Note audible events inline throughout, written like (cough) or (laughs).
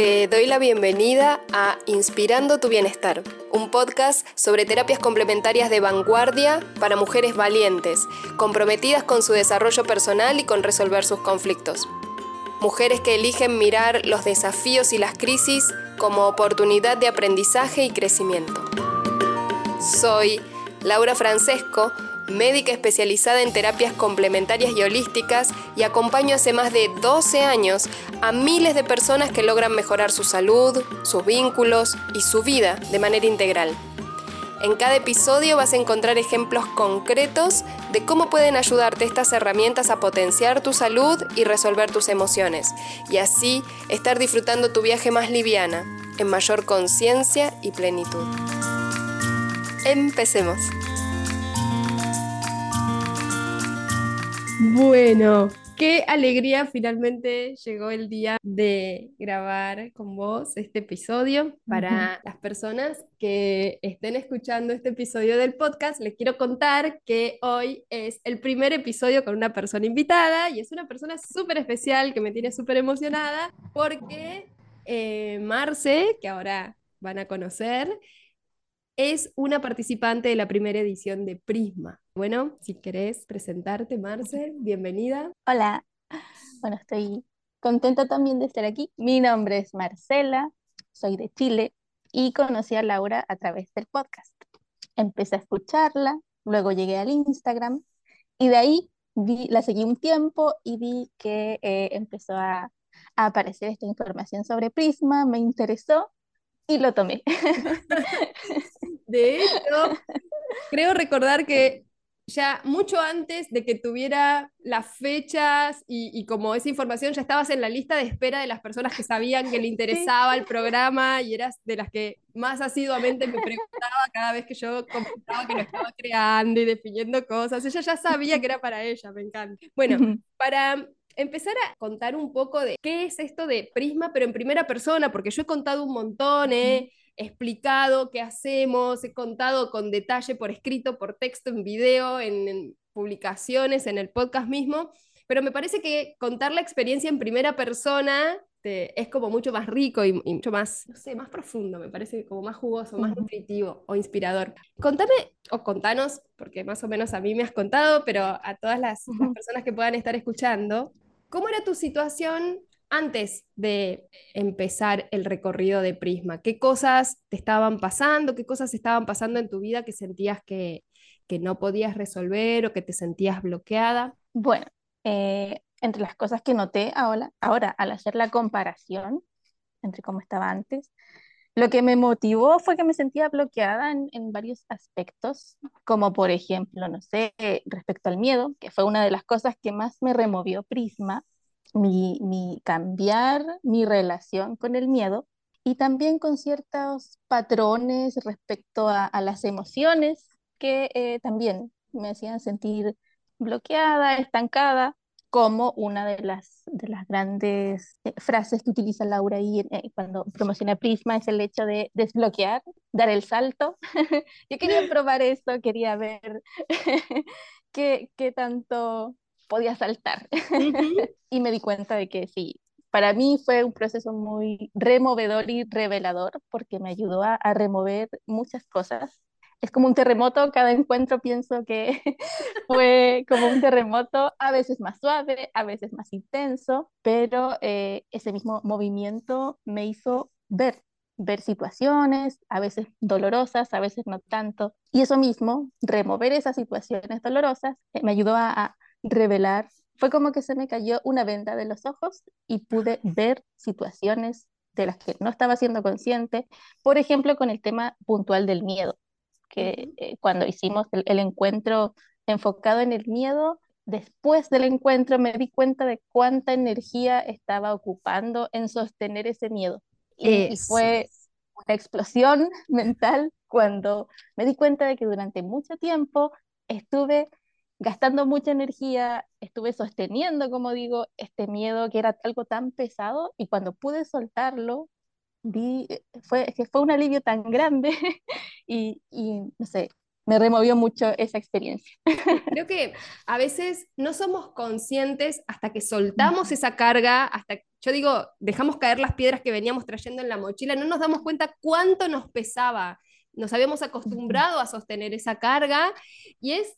Te doy la bienvenida a Inspirando tu Bienestar, un podcast sobre terapias complementarias de vanguardia para mujeres valientes, comprometidas con su desarrollo personal y con resolver sus conflictos. Mujeres que eligen mirar los desafíos y las crisis como oportunidad de aprendizaje y crecimiento. Soy Laura Francesco, médica especializada en terapias complementarias y holísticas y acompaño hace más de 12 años a miles de personas que logran mejorar su salud, sus vínculos y su vida de manera integral. En cada episodio vas a encontrar ejemplos concretos de cómo pueden ayudarte estas herramientas a potenciar tu salud y resolver tus emociones, y así estar disfrutando tu viaje más liviana, en mayor conciencia y plenitud. Empecemos. Bueno, qué alegría finalmente llegó el día de grabar con vos este episodio. Para las personas que estén escuchando este episodio del podcast, les quiero contar que hoy es el primer episodio con una persona invitada y es una persona súper especial que me tiene súper emocionada porque eh, Marce, que ahora van a conocer, es una participante de la primera edición de Prisma. Bueno, si querés presentarte, Marcel, (laughs) bienvenida. Hola, bueno, estoy contenta también de estar aquí. Mi nombre es Marcela, soy de Chile y conocí a Laura a través del podcast. Empecé a escucharla, luego llegué al Instagram y de ahí la seguí un tiempo y vi que eh, empezó a, a aparecer esta información sobre Prisma, me interesó y lo tomé. (laughs) De hecho, creo recordar que ya mucho antes de que tuviera las fechas y, como esa información, ya estabas en la lista de espera de las personas que sabían que le interesaba el programa y eras de las que más asiduamente me preguntaba cada vez que yo comentaba que lo estaba creando y definiendo cosas. Ella ya sabía que era para ella, me encanta. Bueno, para empezar a contar un poco de qué es esto de Prisma, pero en primera persona, porque yo he contado un montón, he explicado qué hacemos, he contado con detalle por escrito, por texto, en video, en, publicaciones, en el podcast mismo, pero me parece que contar la experiencia en primera persona es como mucho más rico y, mucho más, no sé, más profundo, me parece como más jugoso, más nutritivo o inspirador. Contame o contanos, porque más o menos a mí me has contado, pero a todas las personas que puedan estar escuchando, ¿Cómo era tu situación antes de empezar el recorrido de Prisma? ¿Qué cosas te estaban pasando? ¿Qué cosas estaban pasando en tu vida que sentías que, no podías resolver o que te sentías bloqueada? Bueno, eh, entre las cosas que noté ahora, ahora al hacer la comparación entre cómo estaba antes, lo que me motivó fue que me sentía bloqueada en, en, varios aspectos, como por ejemplo, no sé, respecto al miedo, que fue una de las cosas que más me removió Prisma, mi, mi cambiar mi relación con el miedo y también con ciertos patrones respecto a, a las emociones que eh, también me hacían sentir bloqueada, estancada como una de las, de las grandes eh, frases que utiliza Laura ahí eh, cuando promociona Prisma es el hecho de desbloquear, dar el salto. (laughs) Yo quería probar esto, quería ver (laughs) qué, qué tanto podía saltar. (laughs) y me di cuenta de que sí, para mí fue un proceso muy removedor y revelador porque me ayudó a, a remover muchas cosas es como un terremoto, cada encuentro pienso que (laughs) fue como un terremoto, a veces más suave, a veces más intenso, pero eh, ese mismo movimiento me hizo ver, ver situaciones, a veces dolorosas, a veces no tanto, y eso mismo, remover esas situaciones dolorosas, eh, me ayudó a, a revelar, fue como que se me cayó una venda de los ojos y pude ver situaciones de las que no estaba siendo consciente, por ejemplo, con el tema puntual del miedo que eh, cuando hicimos el, encuentro enfocado en el miedo, después del encuentro me di cuenta de cuánta energía estaba ocupando en sostener ese miedo. Y, fue una explosión (laughs) mental cuando me di cuenta de que durante mucho tiempo estuve gastando mucha energía, estuve sosteniendo, como digo, este miedo que era algo tan pesado y cuando pude soltarlo, vi, eh, fue, fue un alivio tan grande (laughs) y, y, no sé, me removió mucho esa experiencia. (laughs) Creo que a veces no somos conscientes hasta que soltamos esa carga, hasta yo digo, dejamos caer las piedras que veníamos trayendo en la mochila, no nos damos cuenta cuánto nos pesaba. Nos habíamos acostumbrado a sostener esa carga y es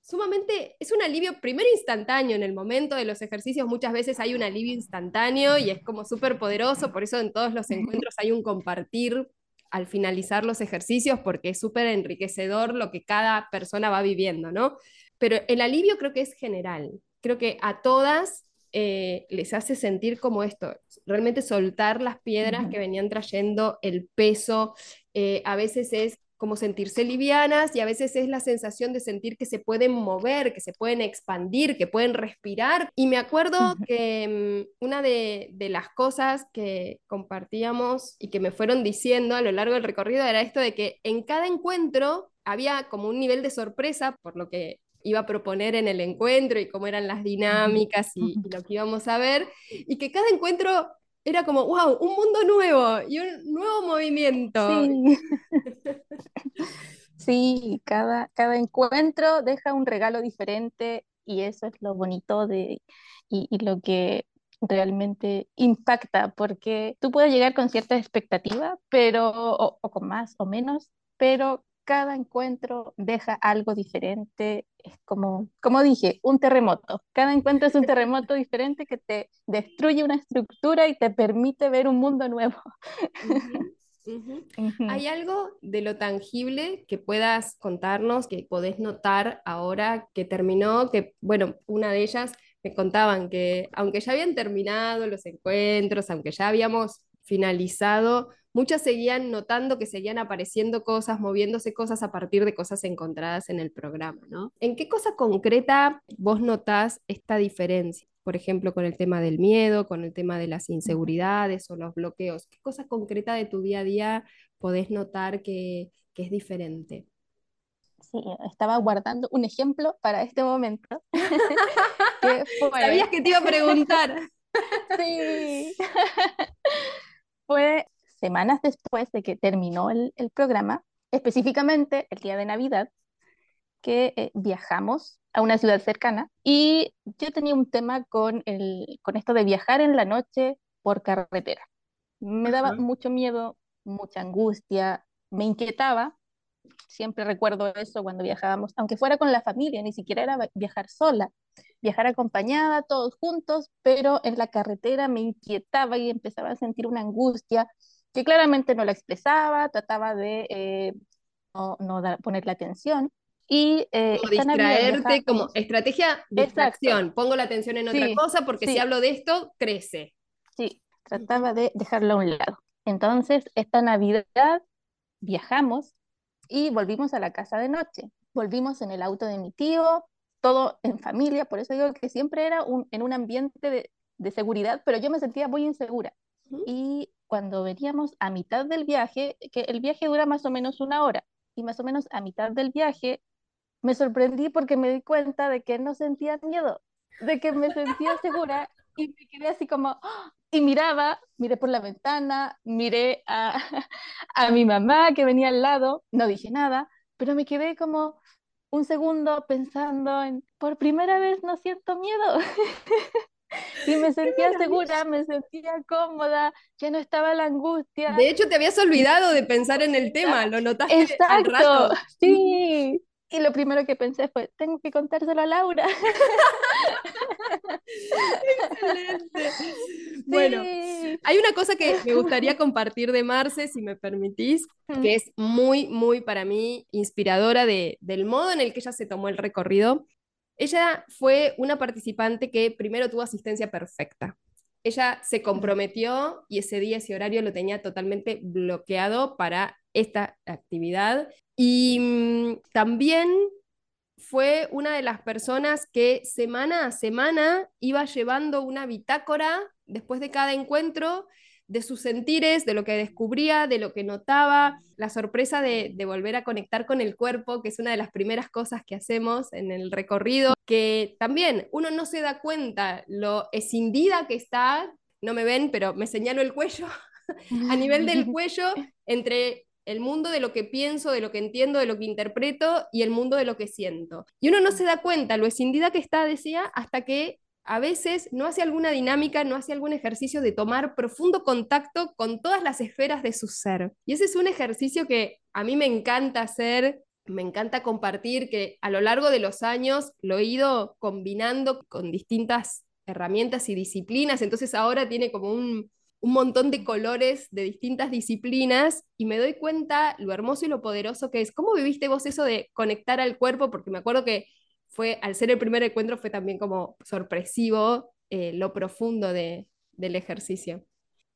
sumamente, es un alivio primero instantáneo en el momento de los ejercicios, muchas veces hay un alivio instantáneo y es como súper poderoso, por eso en todos los encuentros hay un compartir al finalizar los ejercicios porque es súper enriquecedor lo que cada persona va viviendo, ¿no? Pero el alivio creo que es general, creo que a todas eh, les hace sentir como esto, realmente soltar las piedras que venían trayendo, el peso, eh, a veces es como sentirse livianas y a veces es la sensación de sentir que se pueden mover, que se pueden expandir, que pueden respirar. Y me acuerdo que mm, una de, de, las cosas que compartíamos y que me fueron diciendo a lo largo del recorrido era esto de que en cada encuentro había como un nivel de sorpresa por lo que iba a proponer en el encuentro y cómo eran las dinámicas y, y, lo que íbamos a ver, y que cada encuentro era como, wow, un mundo nuevo y un nuevo movimiento. Sí, (laughs) sí cada, cada encuentro deja un regalo diferente y eso es lo bonito de, y, y lo que realmente impacta, porque tú puedes llegar con cierta expectativa, pero, o, o con más o menos, pero cada encuentro deja algo diferente. Es como, como dije, un terremoto. Cada encuentro es un terremoto (laughs) diferente que te destruye una estructura y te permite ver un mundo nuevo. (laughs) ¿Hay algo de lo tangible que puedas contarnos, que podés notar ahora que terminó? Que, bueno, una de ellas me contaban que aunque ya habían terminado los encuentros, aunque ya habíamos finalizado, muchas seguían notando que seguían apareciendo cosas, moviéndose cosas a partir de cosas encontradas en el programa, ¿no? ¿En qué cosa concreta vos notás esta diferencia? Por ejemplo, con el tema del miedo, con el tema de las inseguridades o los bloqueos. ¿Qué cosa concreta de tu día a día podés notar que, que es diferente? Sí, estaba guardando un ejemplo para este momento. (laughs) Sabías que te iba a preguntar. (laughs) sí. (laughs) Fue semanas después de que terminó el, el programa, específicamente el día de Navidad, que eh, viajamos a una ciudad cercana y yo tenía un tema con, el, con esto de viajar en la noche por carretera. Me daba mucho miedo, mucha angustia, me inquietaba. Siempre recuerdo eso cuando viajábamos, aunque fuera con la familia, ni siquiera era viajar sola, viajar acompañada, todos juntos, pero en la carretera me inquietaba y empezaba a sentir una angustia que claramente no la expresaba, trataba de eh, no, no dar, ponerle atención. Y eh, Como distraerte, como estrategia distracción. Pongo la atención en otra Sí, cosa porque si sí. hablo de esto, crece. Sí, trataba de dejarlo a un lado. Entonces, esta Navidad viajamos y volvimos a la casa de noche. Volvimos en el auto de mi tío, todo en familia, por eso digo que siempre era un, en un ambiente de, de seguridad, pero yo me sentía muy insegura. Ujú. Y cuando veníamos a mitad del viaje, que el viaje dura más o menos una hora, y más o menos a mitad del viaje me sorprendí porque me di cuenta de que no sentía miedo, de que me sentía segura y me quedé así como, ¡ah! y miraba, miré por la ventana, miré a, (laughs) a mi mamá que venía al lado, no dije nada, pero me quedé como un segundo pensando en, por primera vez no siento miedo. (laughs) Y me (laughs) sentía segura, me sentía cómoda, ya no estaba la angustia. De hecho, te habías olvidado de pensar en el tema, lo notaste al Exacto, rato. sí. Y lo primero que pensé fue, tengo que contárselo a Laura. (laughs) Excelente. Bueno, hay una cosa que me gustaría (laughs) compartir de Marce, si me permitís, que es muy, muy para mí inspiradora de, del modo en el que ella se tomó el recorrido. Ella fue una participante que primero tuvo asistencia perfecta. Ella se comprometió y ese día, ese horario lo tenía totalmente bloqueado para esta actividad. Y mm, también fue una de las personas que semana a semana iba llevando una bitácora después de cada encuentro de sus sentires, de lo que descubría, de lo que notaba, la sorpresa de, de, volver a conectar con el cuerpo, que es una de las primeras cosas que hacemos en el recorrido, que también uno no se da cuenta lo escindida que está, no me ven, pero me señalo el cuello, (laughs) a nivel del (laughs) cuello, entre el mundo de lo que pienso, de lo que entiendo, de lo que interpreto y el mundo de lo que siento. Y uno no se da cuenta lo escindida que está, decía, hasta que a veces no hace alguna dinámica, no hace algún ejercicio de tomar profundo contacto con todas las esferas de su ser. Y ese es un ejercicio que a mí me encanta hacer, me encanta compartir, que a lo largo de los años lo he ido combinando con distintas herramientas y disciplinas, entonces ahora tiene como un, un montón de colores de distintas disciplinas y me doy cuenta lo hermoso y lo poderoso que es. ¿Cómo viviste vos eso de conectar al cuerpo? Porque me acuerdo que fue, al ser el primer encuentro, fue también como sorpresivo eh, lo profundo de, del ejercicio.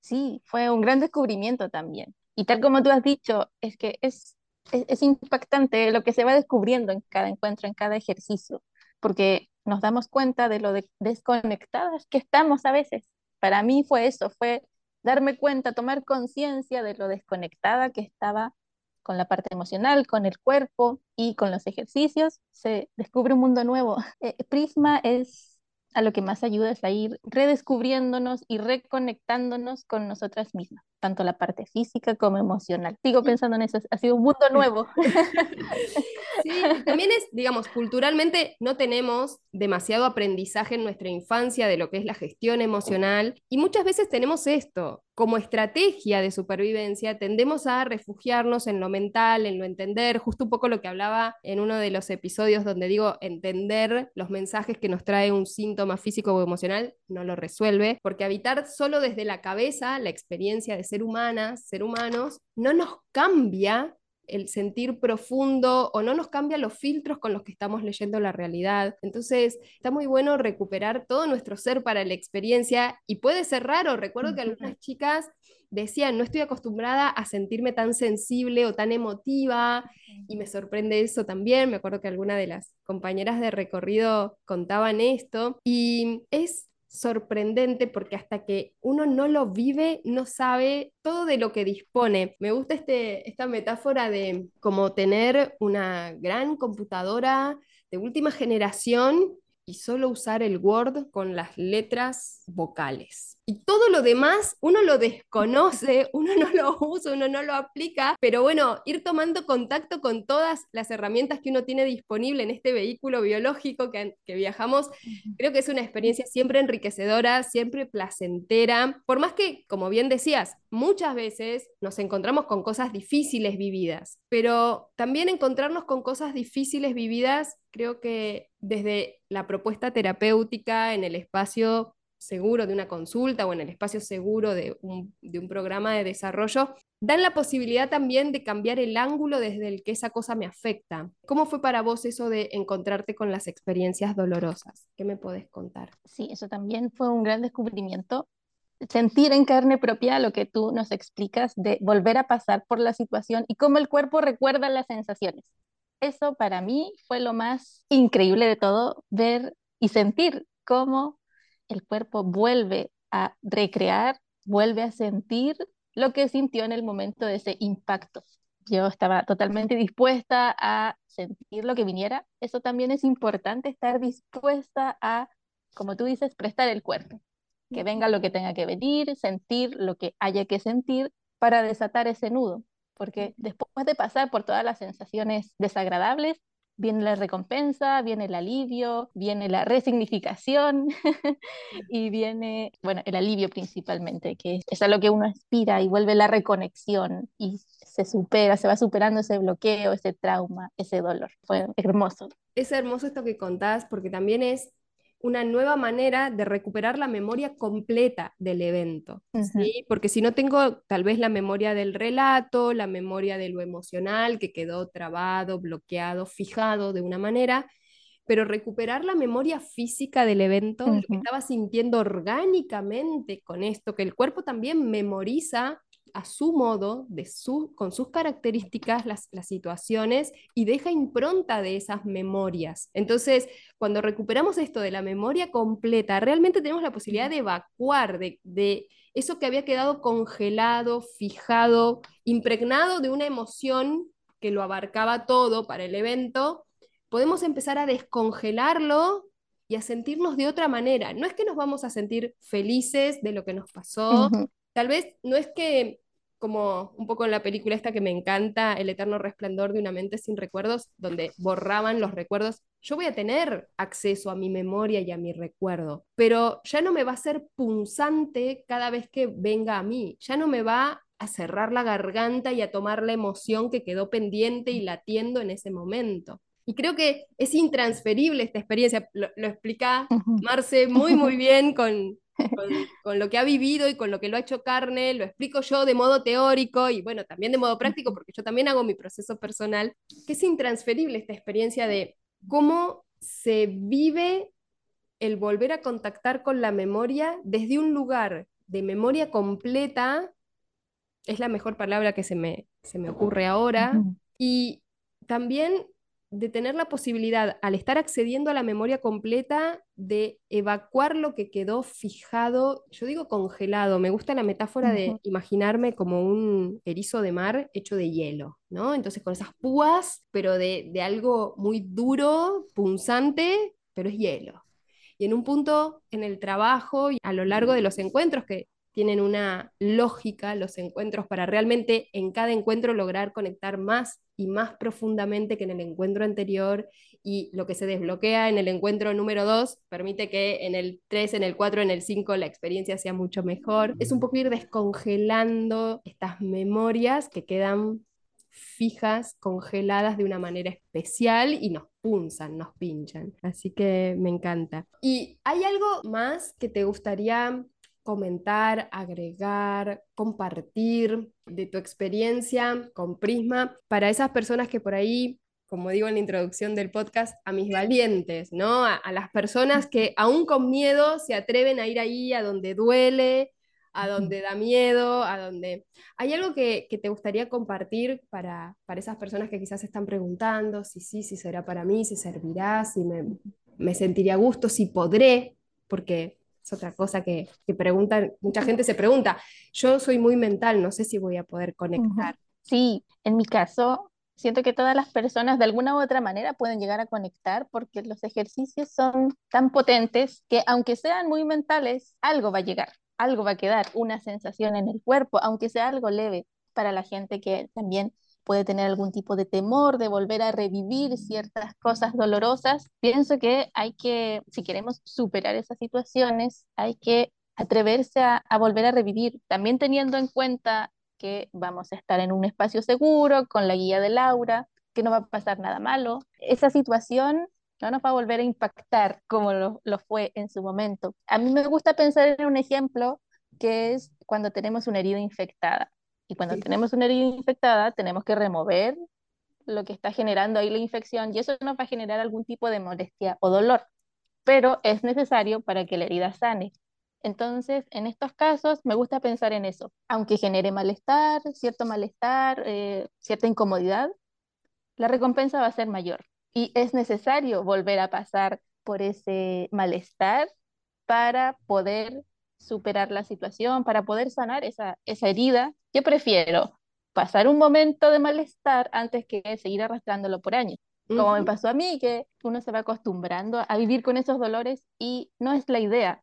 Sí, fue un gran descubrimiento también. Y tal como tú has dicho, es que es, es, impactante lo que se va descubriendo en cada encuentro, en cada ejercicio, porque nos damos cuenta de lo de desconectadas que estamos a veces. Para mí fue eso, fue darme cuenta, tomar conciencia de lo desconectada que estaba con la parte emocional, con el cuerpo y con los ejercicios, se descubre un mundo nuevo. (laughs) Eh, Prisma es a lo que más ayuda es a ir redescubriéndonos y reconectándonos con nosotras mismas, tanto la parte física como emocional. Sigo pensando en eso, ha sido un mundo (laughs) nuevo. (laughs) Sí, también es, digamos, culturalmente no tenemos demasiado aprendizaje en nuestra infancia de lo que es la gestión emocional y muchas veces tenemos esto, como estrategia de supervivencia, tendemos a refugiarnos en lo mental, en lo entender, justo un poco lo que hablaba en uno de los episodios donde digo entender los mensajes que nos trae un síntoma físico o emocional, no lo resuelve, porque habitar solo desde la cabeza la experiencia de ser humanas, ser humanos, no nos cambia el sentir profundo o no nos cambia los filtros con los que estamos leyendo la realidad. Entonces, está muy bueno recuperar todo nuestro ser para la experiencia y puede ser raro. Recuerdo que algunas chicas decían, no estoy acostumbrada a sentirme tan sensible o tan emotiva y me sorprende eso también. Me acuerdo que alguna de las compañeras de recorrido contaban esto y es sorprendente porque hasta que uno no lo vive, no sabe todo de lo que dispone. Me gusta este, esta metáfora de como tener una gran computadora de última generación y solo usar el Word con las letras vocales. Y todo lo demás uno lo desconoce, (laughs) uno no lo usa, uno no lo aplica, pero bueno, ir tomando contacto con todas las herramientas que uno tiene disponible en este vehículo biológico que, que viajamos, creo que es una experiencia siempre enriquecedora, siempre placentera, por más que, como bien decías, muchas veces nos encontramos con cosas difíciles vividas, pero también encontrarnos con cosas difíciles vividas creo que desde la propuesta terapéutica en el espacio seguro de una consulta o en el espacio seguro de un, de un, programa de desarrollo, dan la posibilidad también de cambiar el ángulo desde el que esa cosa me afecta. ¿Cómo fue para vos eso de encontrarte con las experiencias dolorosas? ¿Qué me podés contar? Sí, eso también fue un gran descubrimiento. Sentir en carne propia lo que tú nos explicas de volver a pasar por la situación y cómo el cuerpo recuerda las sensaciones. Eso para mí fue lo más increíble de todo, ver y sentir cómo el cuerpo vuelve a recrear, vuelve a sentir lo que sintió en el momento de ese impacto. Yo estaba totalmente dispuesta a sentir lo que viniera. Eso también es importante, estar dispuesta a, como tú dices, prestar el cuerpo. Que venga lo que tenga que venir, sentir lo que haya que sentir para desatar ese nudo porque después de pasar por todas las sensaciones desagradables, viene la recompensa, viene el alivio, viene la resignificación (laughs) y viene, bueno, el alivio principalmente, que es a lo que uno aspira y vuelve la reconexión y se supera, se va superando ese bloqueo, ese trauma, ese dolor. Fue hermoso. Es hermoso esto que contás porque también es una nueva manera de recuperar la memoria completa del evento, ¿sí? Porque si no tengo tal vez la memoria del relato, la memoria de lo emocional que quedó trabado, bloqueado, fijado de una manera, pero recuperar la memoria física del evento, lo que estaba sintiendo orgánicamente con esto, que el cuerpo también memoriza a su modo, de su, con sus características, las, las, situaciones y deja impronta de esas memorias. Entonces, cuando recuperamos esto de la memoria completa, realmente tenemos la posibilidad de evacuar de, de eso que había quedado congelado, fijado, impregnado de una emoción que lo abarcaba todo para el evento, podemos empezar a descongelarlo y a sentirnos de otra manera. No es que nos vamos a sentir felices de lo que nos pasó, Tal vez no es que como un poco en la película esta que me encanta, El eterno resplandor de una mente sin recuerdos, donde borraban los recuerdos. Yo voy a tener acceso a mi memoria y a mi recuerdo, pero ya no me va a ser punzante cada vez que venga a mí, ya no me va a cerrar la garganta y a tomar la emoción que quedó pendiente y latiendo en ese momento. Y creo que es intransferible esta experiencia. Lo, explica Marce muy, muy (laughs) bien con, con, lo que ha vivido y con lo que lo ha hecho carne, lo explico yo de modo teórico y bueno, también de modo práctico, porque yo también hago mi proceso personal, que es intransferible esta experiencia de cómo se vive el volver a contactar con la memoria desde un lugar de memoria completa, es la mejor palabra que se me, se me ocurre ahora, y también de tener la posibilidad, al estar accediendo a la memoria completa, de evacuar lo que quedó fijado, yo digo congelado, me gusta la metáfora de imaginarme como un erizo de mar hecho de hielo, ¿no? Entonces con esas púas, pero de, de algo muy duro, punzante, pero es hielo. Y en un punto en el trabajo y a lo largo de los encuentros que tienen una lógica los encuentros para realmente en cada encuentro lograr conectar más y más profundamente que en el encuentro anterior y lo que se desbloquea en el encuentro número 2 permite que en el 3, en el 4, en el 5 la experiencia sea mucho mejor. Es un poco ir descongelando estas memorias que quedan fijas, congeladas de una manera especial y nos punzan, nos pinchan. Así que me encanta. ¿Y hay algo más que te gustaría comentar, agregar, compartir de tu experiencia con Prisma para esas personas que por ahí, como digo en la introducción del podcast, a mis valientes, ¿no? A, las personas que aún con miedo se atreven a ir ahí a donde duele, a donde da miedo, a donde... ¿Hay algo que, te gustaría compartir para, para esas personas que quizás están preguntando si sí, si será para mí, si servirá, si me, me sentiría a gusto, si podré? Porque otra cosa que, que preguntan, mucha gente se pregunta, yo soy muy mental, no sé si voy a poder conectar. Sí, en mi caso, siento que todas las personas de alguna u otra manera pueden llegar a conectar porque los ejercicios son tan potentes que aunque sean muy mentales, algo va a llegar, algo va a quedar, una sensación en el cuerpo, aunque sea algo leve para la gente que también puede tener algún tipo de temor de volver a revivir ciertas cosas dolorosas, pienso que hay que, si queremos superar esas situaciones, hay que atreverse a, volver a revivir, también teniendo en cuenta que vamos a estar en un espacio seguro, con la guía de Laura, que no va a pasar nada malo. Esa situación no nos va a volver a impactar como lo, lo, fue en su momento. A mí me gusta pensar en un ejemplo que es cuando tenemos una herida infectada. Y cuando tenemos una herida infectada, tenemos que remover lo que está generando ahí la infección y eso nos va a generar algún tipo de molestia o dolor, pero es necesario para que la herida sane. Entonces, en estos casos, me gusta pensar en eso. Aunque genere malestar, cierto malestar, eh, cierta incomodidad, la recompensa va a ser mayor. Y es necesario volver a pasar por ese malestar para poder superar la situación, para poder sanar esa, esa herida, yo prefiero pasar un momento de malestar antes que seguir arrastrándolo por años. Como me pasó a mí, que uno se va acostumbrando a vivir con esos dolores y no es la idea.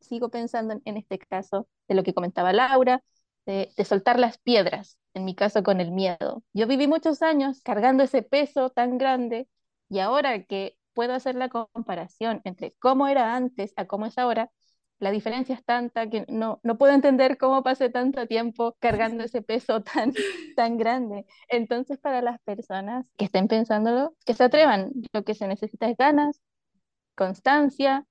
Sigo pensando en, este caso de lo que comentaba Laura, de, de, soltar las piedras, en mi caso con el miedo. Yo viví muchos años cargando ese peso tan grande y ahora que puedo hacer la comparación entre cómo era antes a cómo es ahora, la diferencia es tanta que no, no puedo entender cómo pasé tanto tiempo cargando ese peso tan, (laughs) tan grande. Entonces, para las personas que estén pensándolo, que se atrevan, lo que se necesita es ganas, constancia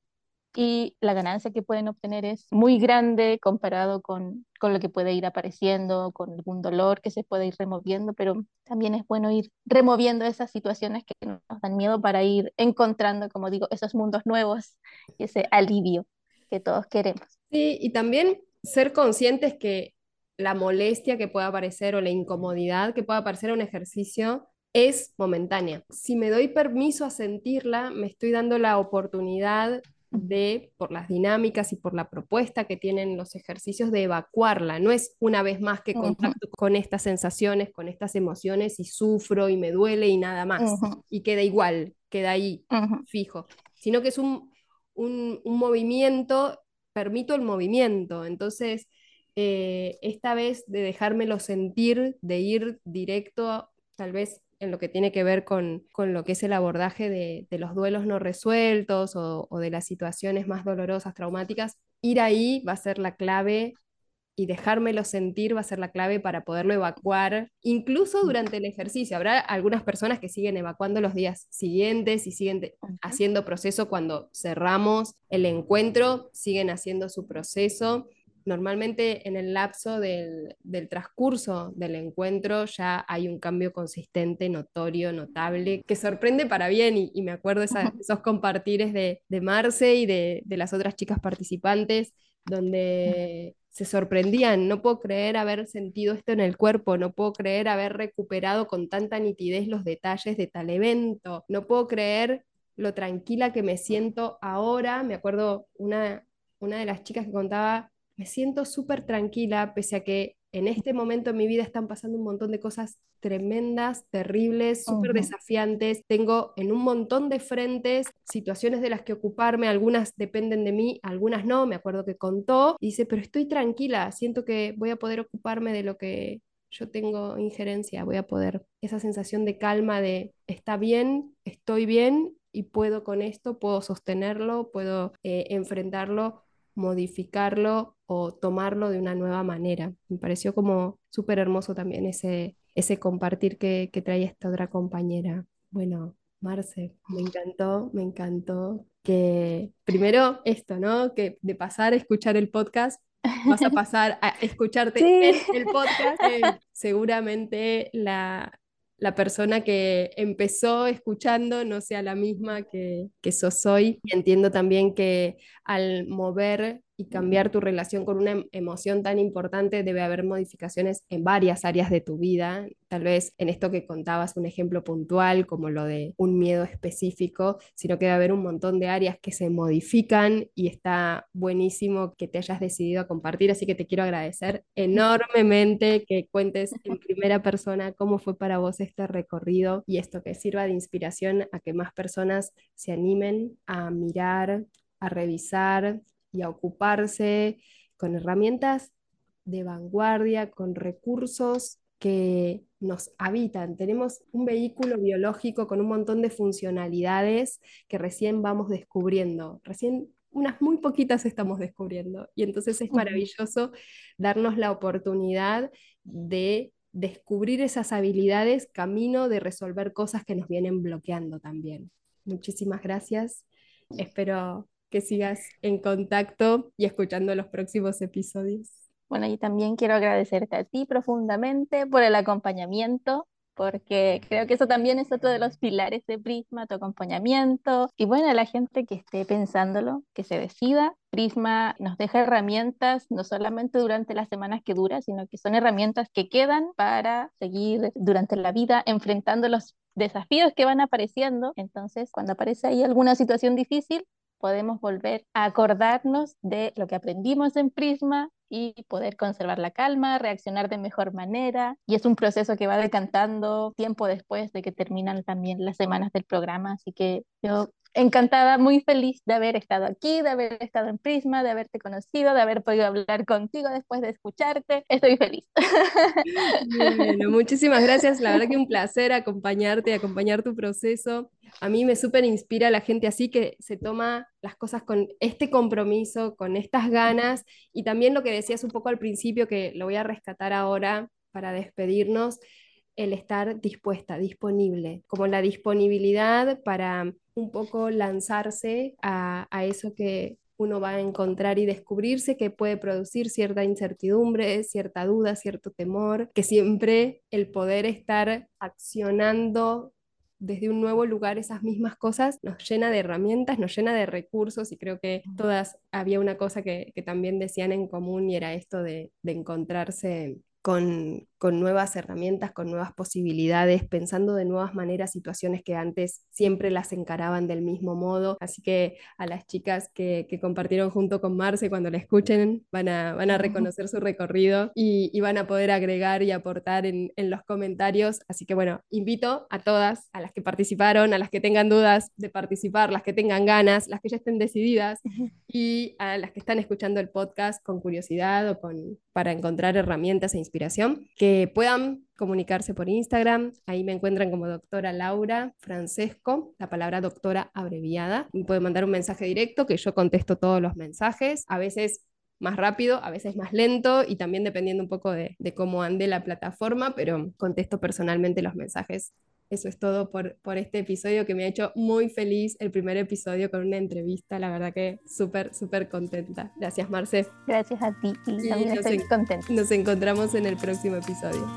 y la ganancia que pueden obtener es muy grande comparado con, con lo que puede ir apareciendo, con algún dolor que se puede ir removiendo, pero también es bueno ir removiendo esas situaciones que nos dan miedo para ir encontrando, como digo, esos mundos nuevos y ese alivio que todos queremos. Sí, y también ser conscientes que la molestia que pueda aparecer o la incomodidad que pueda aparecer en un ejercicio es momentánea. Si me doy permiso a sentirla, me estoy dando la oportunidad de, por las dinámicas y por la propuesta que tienen los ejercicios, de evacuarla. No es una vez más que contacto con estas sensaciones, con estas emociones y sufro y me duele y nada más. Y queda igual, queda ahí, fijo. Sino que es un, un, movimiento, permito el movimiento. Entonces, eh, esta vez de dejármelo sentir, de ir directo, tal vez en lo que tiene que ver con, con lo que es el abordaje de, de los duelos no resueltos o de las situaciones más dolorosas, traumáticas, ir ahí va a ser la clave y dejármelo sentir va a ser la clave para poderlo evacuar, incluso durante el ejercicio. Habrá algunas personas que siguen evacuando los días siguientes y siguen haciendo proceso cuando cerramos el encuentro, siguen haciendo su proceso. Normalmente en el lapso del, del transcurso del encuentro ya hay un cambio consistente, notorio, notable, que sorprende para bien y, y me acuerdo esa, esos compartires de, de Marce y de, de las otras chicas participantes donde se sorprendían, no puedo creer haber sentido esto en el cuerpo, no puedo creer haber recuperado con tanta nitidez los detalles de tal evento, no puedo creer lo tranquila que me siento ahora, me acuerdo una, una de las chicas que contaba, me siento súper tranquila, pese a que en este momento en mi vida están pasando un montón de cosas tremendas, terribles, súper desafiantes. Tengo en un montón de frentes situaciones de las que ocuparme, algunas dependen de mí, algunas no, me acuerdo que contó, y dice, pero estoy tranquila, siento que voy a poder ocuparme de lo que yo tengo injerencia, voy a poder, esa sensación de calma de está bien, estoy bien y puedo con esto, puedo sostenerlo, puedo eh, enfrentarlo modificarlo o tomarlo de una nueva manera. Me pareció como súper hermoso también ese, ese compartir que, que trae esta otra compañera. Bueno, Marce, me encantó, me encantó que primero esto, ¿no? Que de pasar a escuchar el podcast, vas a (laughs) pasar a escucharte en el podcast. Seguramente la, la persona que empezó escuchando no sea la misma que, que sos hoy. entiendo también que al mover y cambiar tu relación con una em, emoción tan importante, debe haber modificaciones en varias áreas de tu vida. Tal vez en esto que contabas un ejemplo puntual, como lo de un miedo específico, sino que debe haber un montón de áreas que se modifican y está buenísimo que te hayas decidido a compartir. Así que te quiero agradecer enormemente que cuentes en (laughs) primera persona cómo fue para vos este recorrido y esto que sirva de inspiración a que más personas se animen a mirar, a revisar y a ocuparse con herramientas de vanguardia, con recursos que nos habitan. Tenemos un vehículo biológico con un montón de funcionalidades que recién vamos descubriendo. Recién unas muy poquitas estamos descubriendo. Y entonces es maravilloso darnos la oportunidad de descubrir esas habilidades camino de resolver cosas que nos vienen bloqueando también. Muchísimas gracias. Espero que sigas en contacto y escuchando los próximos episodios. Bueno, y también quiero agradecerte a ti profundamente por el acompañamiento, porque creo que eso también es otro de los pilares de Prisma, tu acompañamiento. Y bueno, a la gente que esté pensándolo, que se decida. Prisma nos deja herramientas no solamente durante las semanas que dura, sino que son herramientas que quedan para seguir durante la vida enfrentando los desafíos que van apareciendo. Entonces, cuando aparece ahí alguna situación difícil, podemos volver a acordarnos de lo que aprendimos en Prisma y poder conservar la calma, reaccionar de mejor manera. Y es un proceso que va decantando tiempo después de que terminan también las semanas del programa. Así que yo encantada, muy feliz de haber estado aquí, de haber estado en Prisma, de haberte conocido, de haber podido hablar contigo después de escucharte. Estoy feliz. Bueno, muchísimas gracias. La verdad que un placer acompañarte, acompañar tu proceso. A mí me súper inspira la gente así que se toma las cosas con este compromiso, con estas ganas. Y también lo que decías un poco al principio, que lo voy a rescatar ahora para despedirnos, el estar dispuesta, disponible, como la disponibilidad para un poco lanzarse a, a eso que uno va a encontrar y descubrirse que puede producir cierta incertidumbre, cierta duda, cierto temor, que siempre el poder estar accionando desde un nuevo lugar esas mismas cosas nos llena de herramientas, nos llena de recursos y creo que todas había una cosa que, que también decían en común y era esto de, de encontrarse con, con nuevas herramientas, con nuevas posibilidades, pensando de nuevas maneras situaciones que antes siempre las encaraban del mismo modo. Así que a las chicas que, compartieron junto con Marce, cuando la escuchen, van a, van a reconocer su recorrido y, van a poder agregar y aportar en, en los comentarios. Así que bueno, invito a todas, a las que participaron, a las que tengan dudas de participar, las que tengan ganas, las que ya estén decididas y a las que están escuchando el podcast con curiosidad o con, para encontrar herramientas e inspiración, que puedan comunicarse por Instagram. Ahí me encuentran como doctora Laura Francesco, la palabra doctora abreviada. Y pueden mandar un mensaje directo que yo contesto todos los mensajes. A veces más rápido, a veces más lento y también dependiendo un poco de, de cómo ande la plataforma, pero contesto personalmente los mensajes eso es todo por, por este episodio que me ha hecho muy feliz, el primer episodio con una entrevista, la verdad que súper, súper contenta. Gracias, Marce. Gracias a ti, y también estoy contenta. Nos encontramos en el próximo episodio.